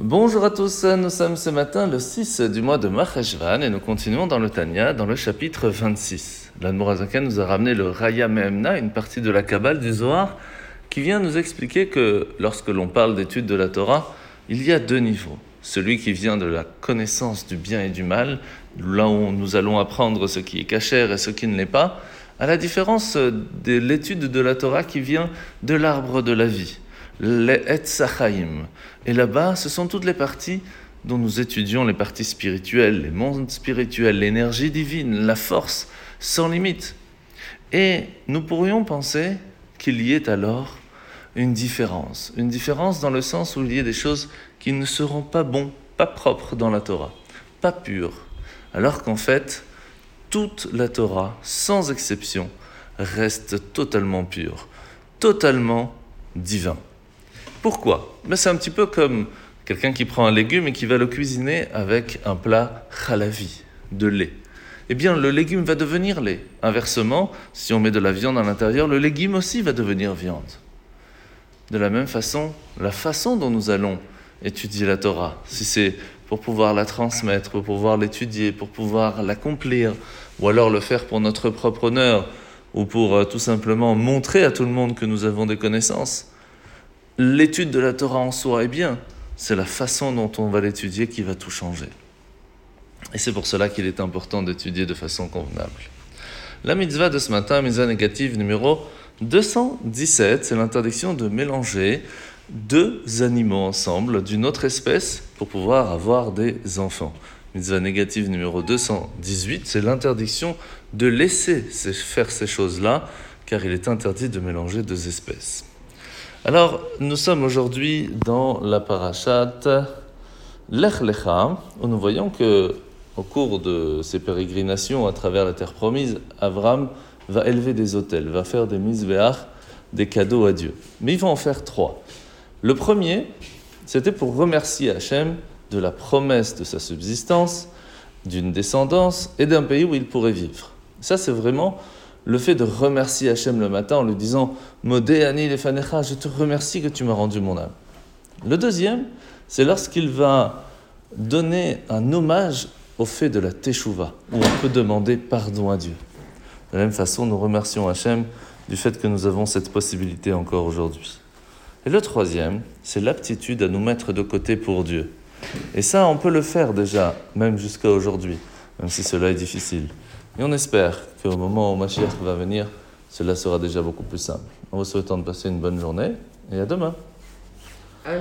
Bonjour à tous, nous sommes ce matin le 6 du mois de Maheshvan et nous continuons dans le Tanya, dans le chapitre 26. L'Admorazaka nous a ramené le Raya Mehemna, une partie de la Kabbale du Zohar, qui vient nous expliquer que lorsque l'on parle d'études de la Torah, il y a deux niveaux. Celui qui vient de la connaissance du bien et du mal, là où nous allons apprendre ce qui est cachère et ce qui ne l'est pas, à la différence de l'étude de la Torah qui vient de l'arbre de la vie les Etzachaim. Et là-bas, ce sont toutes les parties dont nous étudions les parties spirituelles, les mondes spirituels, l'énergie divine, la force sans limite. Et nous pourrions penser qu'il y ait alors une différence. Une différence dans le sens où il y a des choses qui ne seront pas bons, pas propres dans la Torah, pas pures. Alors qu'en fait, toute la Torah, sans exception, reste totalement pure, totalement divin. Pourquoi ben, C'est un petit peu comme quelqu'un qui prend un légume et qui va le cuisiner avec un plat halavi, de lait. Eh bien, le légume va devenir lait. Inversement, si on met de la viande à l'intérieur, le légume aussi va devenir viande. De la même façon, la façon dont nous allons étudier la Torah, si c'est pour pouvoir la transmettre, pour pouvoir l'étudier, pour pouvoir l'accomplir, ou alors le faire pour notre propre honneur, ou pour euh, tout simplement montrer à tout le monde que nous avons des connaissances, l'étude de la Torah en soi est bien, c'est la façon dont on va l'étudier qui va tout changer. Et c'est pour cela qu'il est important d'étudier de façon convenable. La mitzvah de ce matin, mitzvah négative numéro 217, c'est l'interdiction de mélanger deux animaux ensemble d'une autre espèce pour pouvoir avoir des enfants. Mitzvah négative numéro 218, c'est l'interdiction de laisser faire ces choses-là, car il est interdit de mélanger deux espèces. Alors, nous sommes aujourd'hui dans la parashat Lech Lecha, où nous voyons que, au cours de ses pérégrinations à travers la terre promise, Avram va élever des hôtels, va faire des misbéach, des cadeaux à Dieu. Mais il va en faire trois. Le premier, c'était pour remercier Hachem de la promesse de sa subsistance, d'une descendance et d'un pays où il pourrait vivre. Ça, c'est vraiment le fait de remercier Hachem le matin en lui disant Modé Ani Lefanecha, je te remercie que tu m'as rendu mon âme. Le deuxième, c'est lorsqu'il va donner un hommage au fait de la Teshuvah, où on peut demander pardon à Dieu. De la même façon, nous remercions Hachem du fait que nous avons cette possibilité encore aujourd'hui. Et le troisième, c'est l'aptitude à nous mettre de côté pour Dieu. Et ça, on peut le faire déjà, même jusqu'à aujourd'hui, même si cela est difficile. Et on espère qu'au moment où Mashiach va venir, cela sera déjà beaucoup plus simple. En vous souhaitant de passer une bonne journée et à demain. Ah,